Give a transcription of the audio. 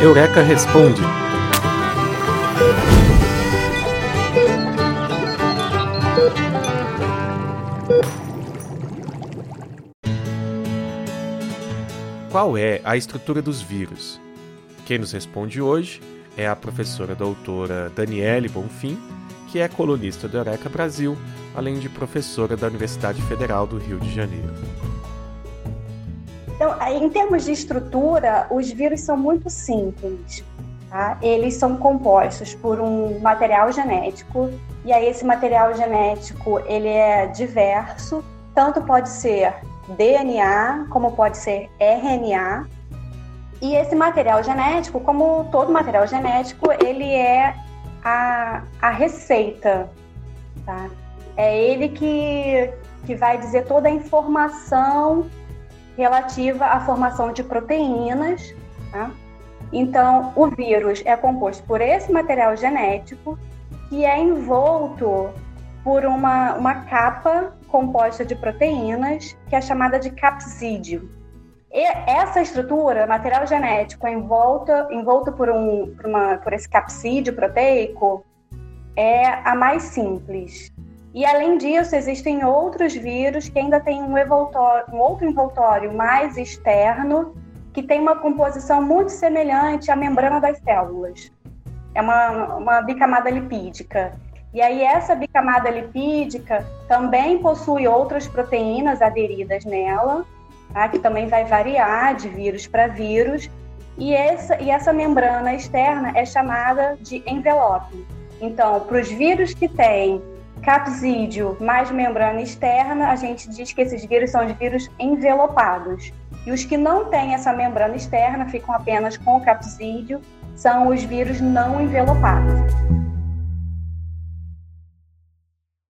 Eureka Responde. Qual é a estrutura dos vírus? Quem nos responde hoje é a professora doutora Daniele Bonfim, que é colunista do Eureka Brasil, além de professora da Universidade Federal do Rio de Janeiro. Então, em termos de estrutura, os vírus são muito simples. Tá? Eles são compostos por um material genético e aí esse material genético ele é diverso, tanto pode ser DNA como pode ser RNA. E esse material genético, como todo material genético, ele é a, a receita, tá? É ele que, que vai dizer toda a informação relativa à formação de proteínas. Tá? Então, o vírus é composto por esse material genético que é envolto por uma, uma capa composta de proteínas que é chamada de capsídeo. E essa estrutura, material genético envolto, envolto por, um, por, uma, por esse capsídeo proteico, é a mais simples. E além disso, existem outros vírus que ainda têm um, um outro envoltório mais externo, que tem uma composição muito semelhante à membrana das células. É uma, uma bicamada lipídica. E aí essa bicamada lipídica também possui outras proteínas aderidas nela, tá? que também vai variar de vírus para vírus. E essa, e essa membrana externa é chamada de envelope. Então, para os vírus que têm capsídio mais membrana externa, a gente diz que esses vírus são os vírus envelopados. E os que não têm essa membrana externa, ficam apenas com o capsídio, são os vírus não envelopados.